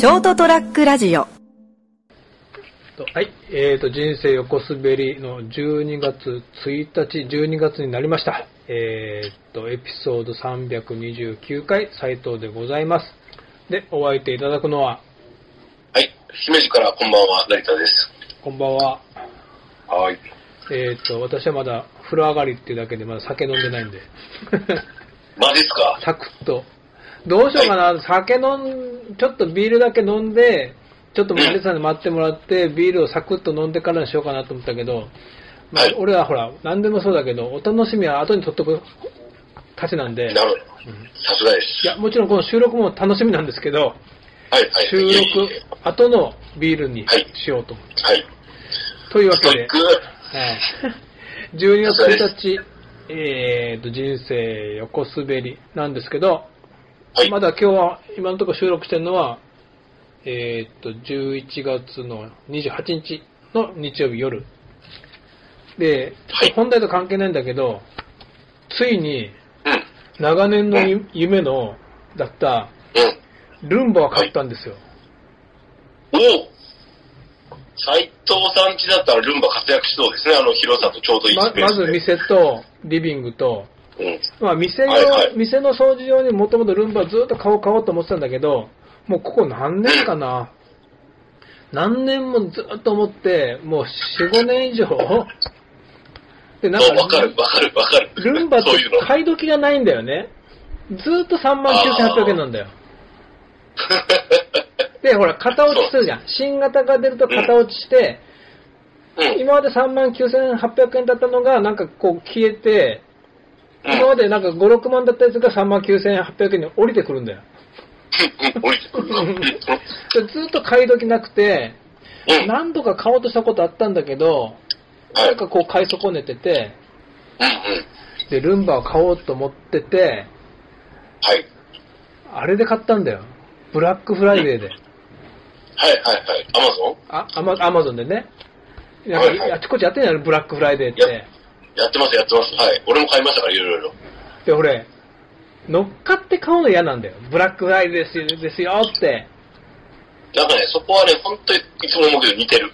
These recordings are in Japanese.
ショートトラックラジオとはい、えーと、人生横滑りの12月1日、12月になりました。えーと、エピソード329回、斉藤でございます。で、お相手いただくのは、はい。姫路からこんばんは、成田です。こんばんは。はい。えーと、私はまだ風呂上がりっていうだけでまだ酒飲んでないんで、マジっすか？サクッと。どうしようかな、酒飲ん、ちょっとビールだけ飲んで、ちょっと皆さんに待ってもらって、ビールをサクッと飲んでからにしようかなと思ったけど、まあはい俺はほら、何でもそうだけど、お楽しみは後に取っとくたちなんで、なるほど。さすがです。いや、もちろんこの収録も楽しみなんですけど、はい、はい。収録え後のビールにはいしようと思って。はい。というわけで。はい12月1日、えーと、人生横滑りなんですけど、はい。まだ今日は、今のところ収録してるのは、えーっと、11月の28日の日曜日夜。で、はい本題と関係ないんだけど、ついにうん。長年のゆ夢の、だった、うん。ルンバを買ったんですよ。おお斎藤さん家だったらルンバ活躍しそうですね。あの広さとちょうどいいまスペースで。まず店と、リビングと、うん。まあ店用、はいはい店の掃除用にもともとルンバずっと買おう買おうと思ってたんだけど、もうここ何年かな？何年もずっと思って、もう4、5年以上？で、なんそうわかる、わかる、わかる。ルンバって。買い時がないんだよね。ずっと3万9800円なんだよ。で、ほら、型落ちするじゃん。新型が出ると型落ちして、うん。今まで3万9800円だったのが、なんかこう消えて、うん。今までなんか5、6万だったやつが3万9800円に降りてくるんだよ。うん。降りてくるずっと買い時なくて、うん。何度か買おうとしたことあったんだけど、はい。なんかこう買い損ねてて。で、ルンバを買おうと思ってて、はい。あれで買ったんだよ。ブラックフライデーで。はいはいはい。アマゾンあ、アマアマゾンでね。なんはいはいかあちこちやってんやろ、ブラックフライデーって。やってます、やってます。はい。俺も買いましたから、いろいろ。で、俺、乗っかって買うの嫌なんだよ。ブラックフライデーですよですよって。なんかね、そこはね、本当にいつも思うけど似てる。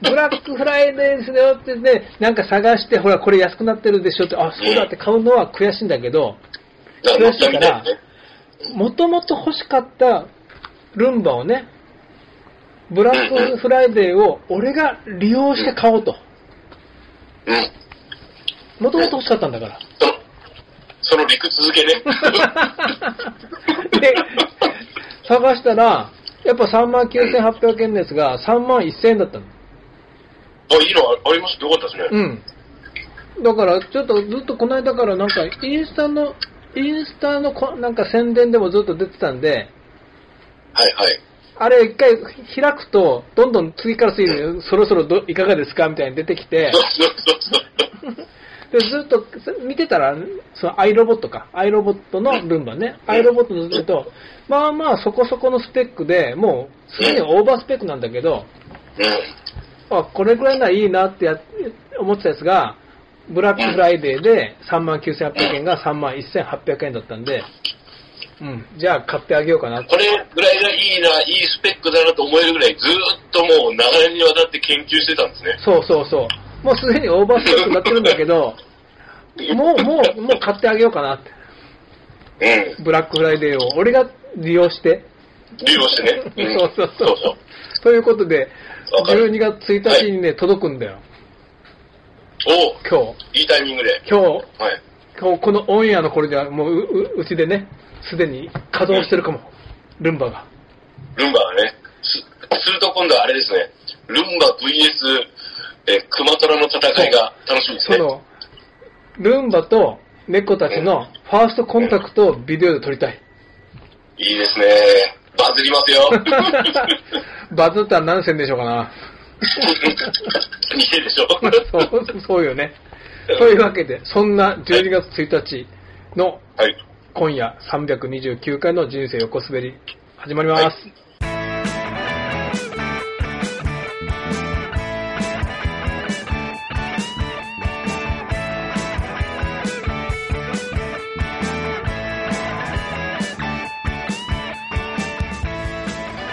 ブラックフライデーですよってね、なんか探して、ほら、これ安くなってるでしょって、あ、そうだって買うのは悔しいんだけど、なんか乗ったみたいにね。もともと欲しかったルンバをね、ブラックフライデーを俺が利用して買おうと。うん。もともと欲しかったんだから。その、理屈続けね。で、探したら、やっぱ3万9800円ですが、3万1000円だったの。あ、いいのあありましたよかったですね。うん。だから、ちょっとずっとこの間からなんか、インスタの、インスタのこなんか宣伝でもずっと出てたんで、はいはい。あれ一回開くと、どんどん次から次にそろそろどいかがですかみたいに出てきて、でずっと見てたら、そのアイロボットか、アイロボットのルンバね、アイロボットのずっと、まあまあそこそこのスペックで、もうすでにオーバースペックなんだけど、あ、これぐらいならいいなってや思ってたやつが、ブラックフライデーで3万9800円が3万1800円だったんで、うん、じゃあ買ってあげようかなこれぐらいがいいな、いいスペックだなと思えるぐらい、ずーっともう長年にわたって研究してたんですね。そうそうそう。もうすでにオーバースペックになってるんだけど、もう、もう、もう買ってあげようかなって。うん。ブラックフライデーを俺が利用して。利用してね。んそうそうそうそうそう。ということで、わかる12月1日にね、届くんだよ。お今日。いいタイミングで。今日、はい。今日このオンエアの頃ではもううううちでね、すでに稼働してるかも。ルンバが。ルンバがね、すすると今度はあれですね、ルンバ VS、えークマトラの戦いが楽しみですね。その、ルンバと猫たちのファーストコンタクトをビデオで撮りたい。いいですね。バズりますよ。バズったら何戦でしょうかな。似てるでしょ。そう、そうよね。というわけで、そんな12月1日のはい。今夜329回の人生横滑り始まります。は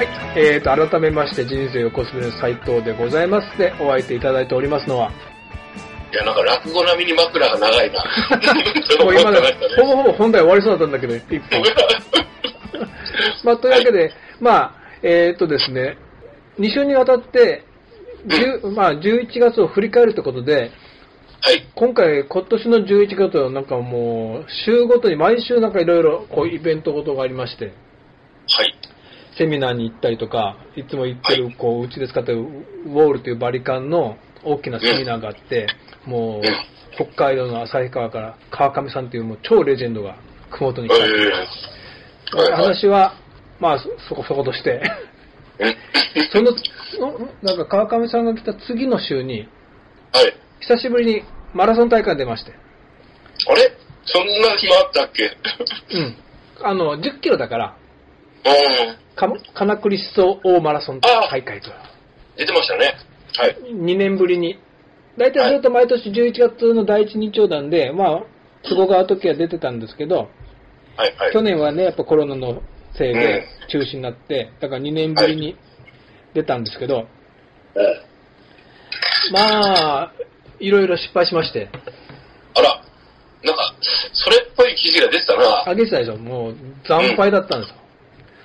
い。えーと、改めまして、人生をコスプレの斉藤でございますで、お相手いただいておりますのは、いや、なんか落語並みに枕が長いな。もう今ねほぼほぼ本題終わりそうだったんだけど、一本。まあ、というわけで、まあ、えーとですね、2週にわたって、10まあ、11月を振り返るということで、はい。今回、今年の11月はなんかもう、週ごとに毎週なんかいろいろこうイベントごとがありまして、はい。セミナーに行ったりとか、いつも行ってる、はい。こう、うちで使ってるウォールというバリカンの大きなセミナーがあって、もううん、北海道の旭川から川上さんというもう超レジェンドが熊本に来た。話は、まあ、そそこそことして、うん その、そなんか川上さんが来た次の週に、はい。久しぶりにマラソン大会に出まして、あれ？そんな暇あったっけ？うん。あの、10キロだから、うん。か金栗思想大マラソン大会と。出てましたね。はい。2年ぶりに。大体ずっと毎年11月の第一日曜団で、まあ、都合が合う時は出てたんですけど、はい。はい。去年はね、やっぱコロナのせいでうん中止になって、だから2年ぶりに出たんですけど、うんまあ、いろいろ失敗しまして、あら、なんか、それっぽい記事が出てたな。あげてたでしょ、もう惨敗だったんですよ。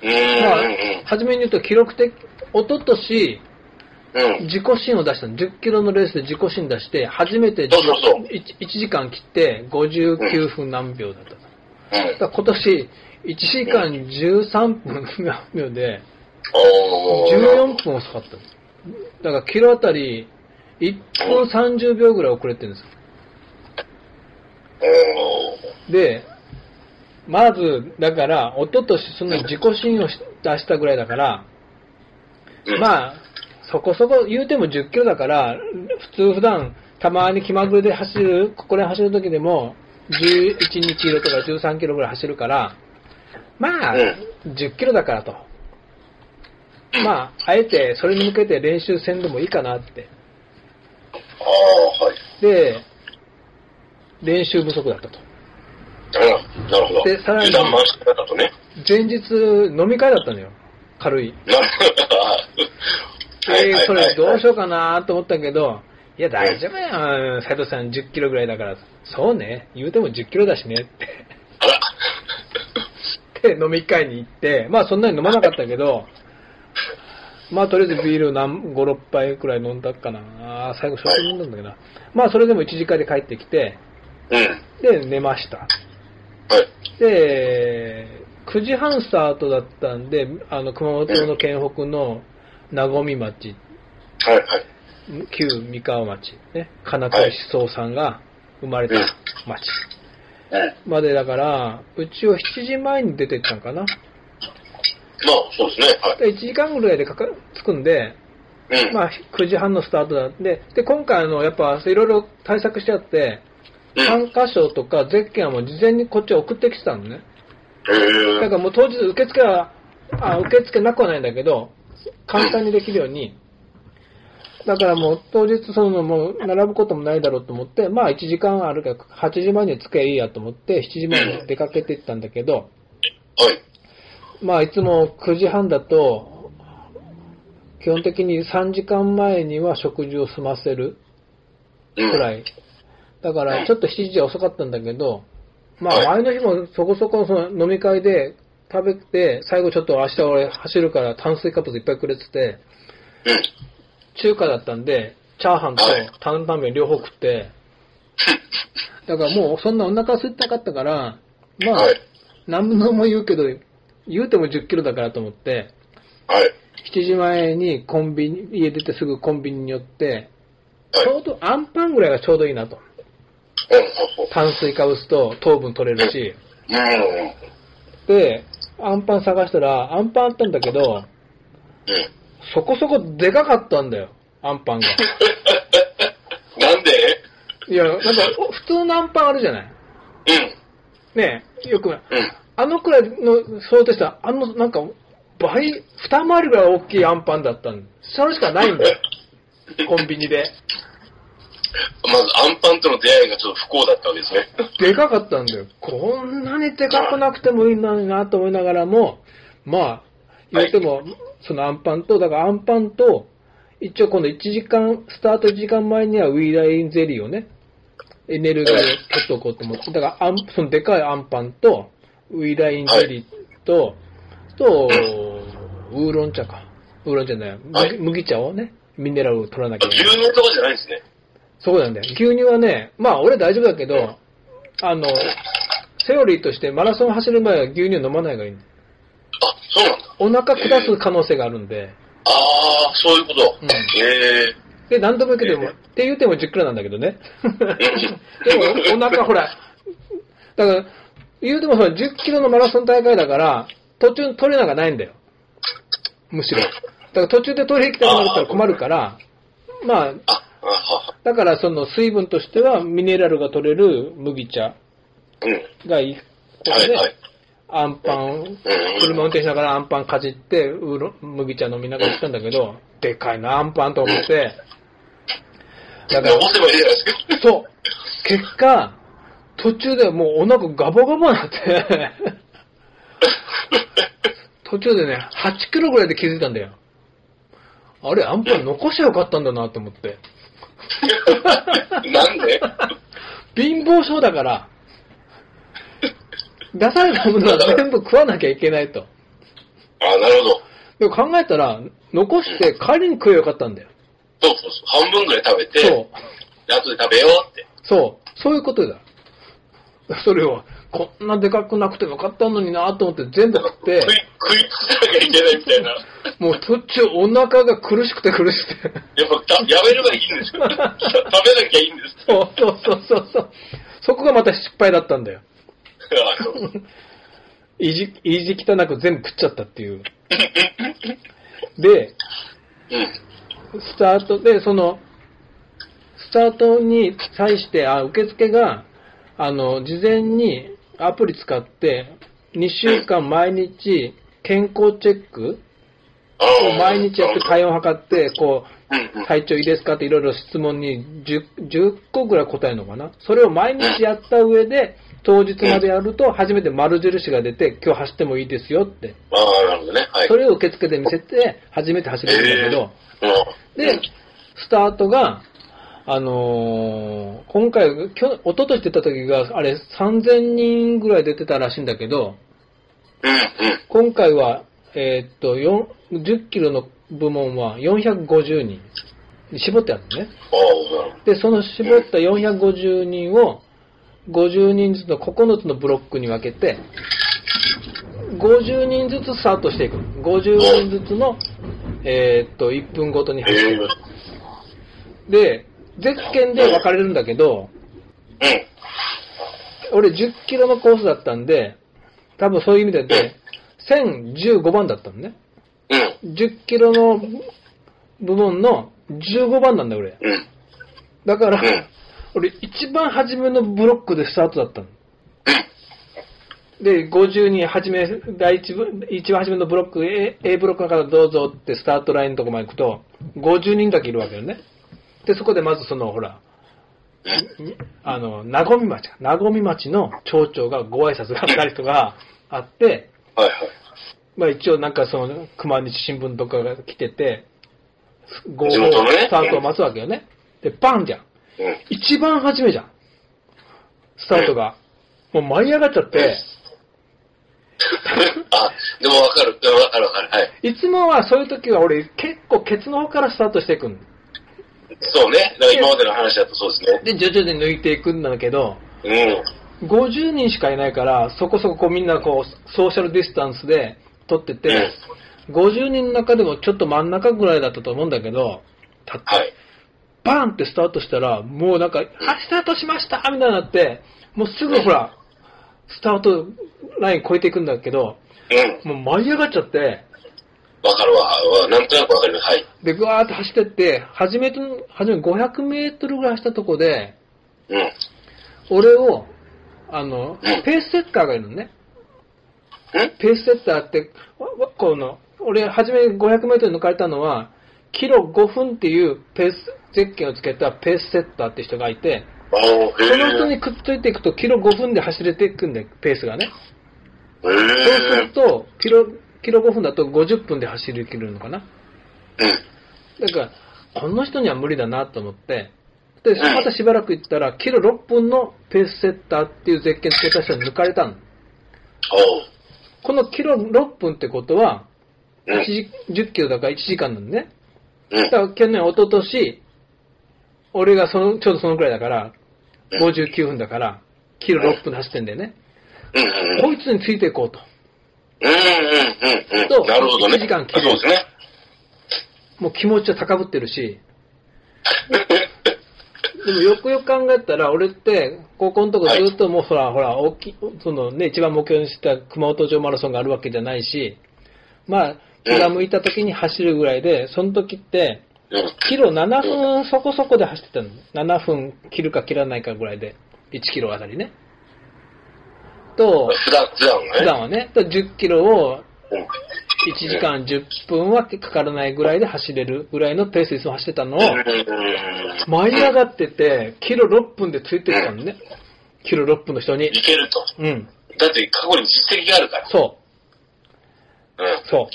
まあうん、初めに言うと記録的、一昨年うん。うん。自己新を出したの、10キロのレースで自己新出して、初めてそうそうそう 1, 時間切って59分何秒だったの。うんだ今年、1時間13分何秒で、おー14分遅かったの。だからキロあたり1分30秒ぐらい遅れてるんですよ。で、まず、だから、一昨年その自己新をし出したぐらいだから、うんまあ、そこそこ言うても10キロだから、普通普段、たまに気まぐれで走る、ここで走る時でも、11、2キロとか13キロぐらい走るから、まあ、う10キロだからと。まあ、あえてそれに向けて練習せんでもいいかなって。ああ、はい。で、練習不足だったと。うんなるほど。でさらに油断満載だとね。前日、飲み会だったのよ。軽い。なるほど。はいで、はいそれどうしよようかなと思ったけど、いや、大丈夫やん、斉藤さん10キロぐらいだから。そうね、言うても10キロだしねって。あら。で、飲み会に行って、まあそんなに飲まなかったけど、まあとりあえずビール何5、6杯くらい飲んだかな。最後、焼酎飲んだんだけどな。まあそれでも1時間で帰ってきて、うん。で、寝ました。はい。で、9時半スタートだったんで、あの、熊本の県北の名古町、はいはい。旧三河町、ね、金子思想さんが生まれた町うん。までだから、うちを7時前に出てったんかな。まあ、そうですね。はい。で1時間ぐらいでかか着くんで、うん。まあ、9時半のスタートだで、で、今回あの、やっぱ、いろいろ対策してあって、うん。参加賞とかゼッケンはもう事前にこっち送ってきてたのね。だからもう当日受付は、あ、受付なくはないんだけど、簡単にできるように、だからもう当日そのもう並ぶこともないだろうと思って、まあ1時間あるから8時前に着けばいいやと思って7時前に出かけていったんだけど、はい。まあいつも9時半だと、基本的に3時間前には食事を済ませるうん。くらい。だからちょっと7時は遅かったんだけど、まあはい前の日もそこそこその飲み会で食べて、最後ちょっと明日俺走るから炭水化物いっぱいくれてて、うん。中華だったんで、チャーハンとはい担々麺両方食って、だからもうそんなお腹空いてなかったから、まあはい、何度も言うけど、言うても10キロだからと思って、はい。7時前にコンビニ、家出てすぐコンビニに寄って、はい。ちょうどアンパンぐらいがちょうどいいなと。炭水化物と糖分取れるし。うん。で、アンパン探したら、アンパンあったんだけど、うん。そこそこでかかったんだよ、アンパンが。なんで？いや、なんか、お普通のアンパンあるじゃない？うん。ねえ、よく、うん。あのくらいの、想定したら、あの、なんか、倍、二回りぐらい大きいアンパンだったんそれしかないんだよ。コンビニで。まず、アンパンとの出会いがちょっと不幸だったわけですね。でかかったんだよ。こんなにでかくなくてもいいのになと思いながらも、まあ、言っても、そのアンパンと、だからアンパンと、一応今度1時間、スタート1時間前にはウィーラインゼリーをね、エネルギーを取っておこうと思って、だからアン、そのでかいアンパンと、ウィーラインゼリーと、と、ウーロン茶か。ウーロン茶じゃない、はい麦麦茶をね、ミネラルを取らなきゃいけ牛ない。乳とかじゃないんですね。そうなんだよ。牛乳はね、まあ俺大丈夫だけど、あの、セオリーとしてマラソン走る前は牛乳飲まない方がいい。あ、そうなんだ。お腹下す可能性があるんで、ああ、そういうこと。うんええで、何度も言うけども、って言っても10キロなんだけどね。でも、お腹ほら、だから、言うてもほら、10キロのマラソン大会だから、途中トレーナーがないんだよ。むしろ。だから途中でトイレ行きたくなるから困るから、まあ。だからその水分としてはミネラルが取れる麦茶うん。がいいことで。アンパン、うん。車運転しながらアンパンかじって、麦茶飲みながら行ったんだけど、でかいな、アンパンと思って、だから。そう。結果、途中でもうお腹ガバガバになって、途中でね、8キロぐらいで気づいたんだよ。あれ、アンパン残しゃよかったんだなと思って。なんで？貧乏症だから、出されたものは全部食わなきゃいけないと。あなるほど。でも考えたら、残して帰りに食えばよかったんだよ。そうそうそう。半分ぐらい食べて、そう。で後で食べようって。そう。そういうことだ。それを、こんなでかくなくてもよかったのになと思って全部食って食、い、食いつかなきゃいけないみたいな。もう途中お腹が苦しくて苦しくて。やっぱた、やめればいいんですよ。食べなきゃいいんです。そうそうそうそうそう。そこがまた失敗だったんだよ。意地、意地汚く全部食っちゃったっていう。で、うん。スタートで、その、スタートに際して、あ、受付が、あの、事前にアプリ使って、2週間毎日健康チェックあをー毎日やって体温測って、こう体調いいですかっていろいろ質問に 10, 10個ぐらい答えるのかな。それを毎日やった上で、当日までやると初めて丸印が出て、今日走ってもいいですよって。ああ、なるほどね。はい。それを受付で見せて、初めて走れるんだけど、うん。で、スタートが、あのー今回、きょ一昨年出た時が、あれ、3000人ぐらい出てたらしいんだけど。今回は、えーっと、4 10キロの部門は450人に絞ってあるのね。で、その絞った450人を、50人ずつの9つのブロックに分けて、50人ずつスタートしていくの。50人ずつの、えーっと、1分ごとにど。へえ。走っていく。で、ゼッケンで分かれるんだけど、俺10キロのコースだったんで、多分そういう意味でで、1015番だったのね。10キロの部門の15番なんだ、俺。だから、俺一番初めのブロックでスタートだったの。で、50人初め、第一部、一番初めのブロック、A, A ブロックの方どうぞってスタートラインのとこまで行くと、50人だけいるわけよね。で、そこでまずその、ほら、にあの、なごみ町か、なごみ町の町長がご挨拶があったりとかあって、はいはい。まあ一応なんかその、熊西新聞とかが来てて、合地元のねスタートを待つわけよね。で、バンじゃん。うん。一番初めじゃん。スタートが。もう舞い上がっちゃって、あ、でもわかる。わかるわかる。はい。いつもはそういう時は俺結構ケツの方からスタートしていくんそうね。だから今までの話だとそうですね。で、徐々に抜いていくんだけど、うん。50人しかいないから、そこそここうみんなこう、ソーシャルディスタンスで撮ってて、50人の中でもちょっと真ん中ぐらいだったと思うんだけど、たはい。バーンってスタートしたら、もうなんか、あ、スタートしましたみたいになって、もうすぐほら、スタートライン越えていくんだけど、うん。もう舞い上がっちゃって、わかるわ。わなんとなくわかります。はい。で、ぐわーって走ってって、初めて、初め500メートルぐらい走ったとこで、うん。俺を、あのうん、ペースセッターがいるのね。うん？ペースセッターって、この、俺、初め500メートル抜かれたのは、キロ5分っていうペース、ゼッケンをつけたペースセッターって人がいて。その人にくっついていくと、キロ5分で走れていくんで、ペースがね。へそうするえ。と、キロ、キロ5分だと50分で走り切るのかな？うん。だから、この人には無理だなと思って、で、んまたしばらく行ったら、キロ6分のペースセッターっていうゼッケンつけた人に抜かれたの。このキロ6分ってことは、うん1時10キロだから1時間なんでね。うん。だから去年、一昨年俺がその、ちょうどそのくらいだから、うん59分だから、キロ6分で走ってんだよね。こいつについていこうと。うんうんうんうん。となるほどね。一時間切るそうですね。もう気持ちは高ぶってるし、でもよくよく考えたら、俺って、高校のとこずっともうほら、ほら、大きい、そのね、一番目標にした熊本城マラソンがあるわけじゃないし、まあ、気が向いた時に走るぐらいで、その時って、うん。キロ7分そこそこで走ってたの。7分切るか切らないかぐらいで、1キロあたりね。と、普段、普段はね。普段はね、と10キロをうん。1時間10分はかからないぐらいで走れるぐらいのペースでいつも走ってたのを、うん。舞い上がってて、キロ6分でついてきたのね。キロ6分の人に。いけると。うん。だって過去に実績があるから。そう。うん。そう。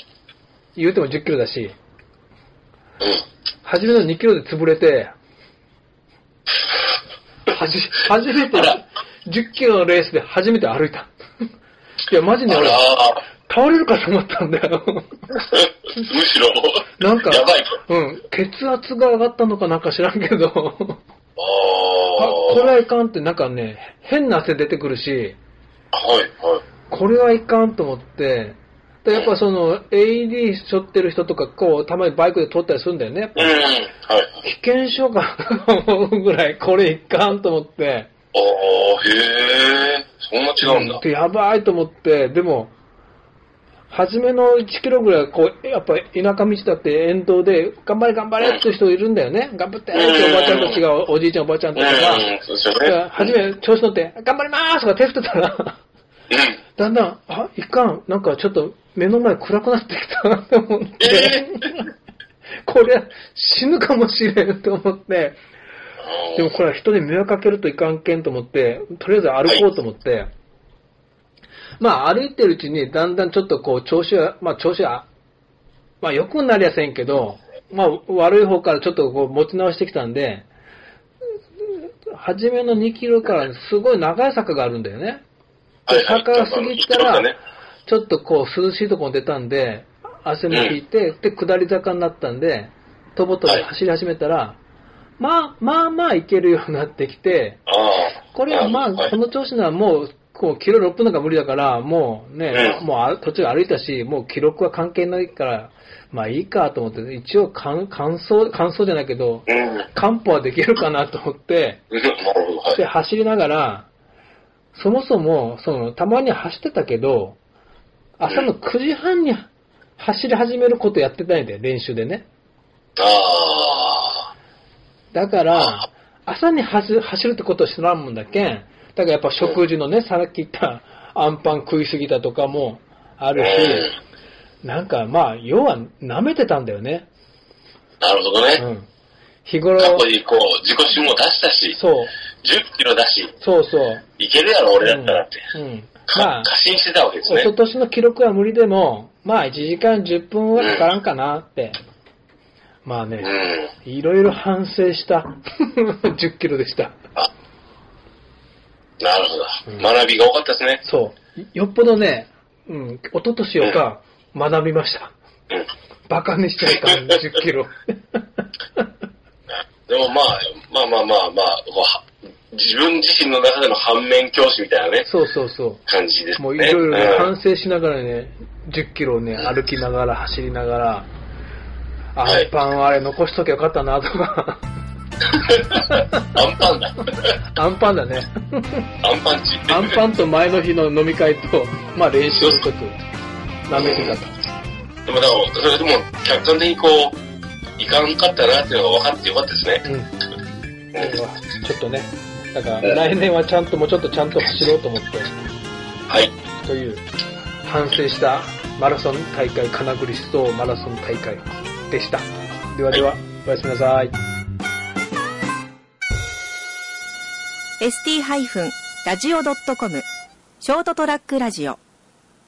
言うても10キロだし、うん。初めの2キロで潰れて、はじ、初めて10キロのレースで初めて歩いた。いや、マジで俺倒れるかと思ったんだよ。むしろ、なんか。うん、血圧が上がったのかなんか知らんけど、あ、あこれはいかんって、なんかね、変な汗出てくるし、あ。はい、はい。これはいかんと思って、でやっぱその AED 背負ってる人とか、こう、たまにバイクで通ったりするんだよね。うん、はい。危険症かと思うぐらい、これいかんと思って、ああ、へえ、そんな違うんだ。でやばいと思って、でも、初めの1キロぐらい、こう、やっぱ田舎道だって沿道で、頑張れ頑張れって人いるんだよね。頑張ってっておばあちゃんたちが、おじいちゃんおばあちゃんうん、たちが、ね。初め調子乗って、頑張りまーすとか手振ってたら、うん。だんだん、あ、いかん、なんかちょっと目の前暗くなってきたなと思って、えこれ死ぬかもしれんと思って、でもこれは人に迷惑かけるといかんけんと思って、とりあえず歩こうと思って、まあ歩いてるうちにだんだんちょっとこう調子は、まあ調子は、まあ良くなりやせんけど、まあ悪い方からちょっとこう持ち直してきたんで、初めの2キロからすごい長い坂があるんだよね。ではいはい。坂が過ぎたら、ね。ちょっとこう涼しいところに出たんで、汗も引いて、で、下り坂になったんで、とぼとぼ走り始めたら、まあ、まあまあいけるようになってきて、ああ。これはまあ、はいこの調子ならもう、こう、キロ6分なんか無理だから、もうね、うんもうあ途中歩いたし、もう記録は関係ないから、まあいいかと思って、一応完完走、完走じゃないけど、うん。完歩はできるかなと思って。で、走りながら、そもそも、その、たまに走ってたけど、朝の9時半に走り始めることやってないんだよ、練習でね。あだから、朝に走る走るってことを知らんもんだけん、だからやっぱ食事のね、さっき言ったアンパン食いすぎたとかもああ。るし、なんかまあ、要は舐めてたんだよね。なるほどね。うん。日頃、過去にこう、自己新も出したし、そう、10キロだし、そうそう。いけるやろ、俺だったらって。うん。うんかまあ、過信してたわけですね。一昨年の記録は無理でも、まあ1時間10分はかからんかなって。まあうね、ん。いろいろ反省した 10キロでした。なるほうんど。学びが多かったですね。そう。よっぽどね、うん、一昨年よか学びました。うん。バカにしちゃいかん、10キロ。でもまあ、まあまあまあまあ、自分自身の中での反面教師みたいなね、そうそうそ感じですう。もういね。ろいろね、うん反省しながらね、10キロをね、歩きながら、走りながら、アはいンパンあれ残しときゃよかったなとか、アンパンだ。アンパンだね。アンパンチ。アンパンと前の日の飲み会と、まあ練習をちょっと舐めてたと。でもだから、それでも客観的にこう、いかんかったなっていうのが分かってよかったですね。うん。うんちょっとね、だから来年はちゃんと、もうちょっとちゃんと走ろうと思って、はい。という反省したマラソン大会、金栗思想マラソン大会でした。ではでは、はいおやすみなさい。ST-radio.com ショートトラックラジオ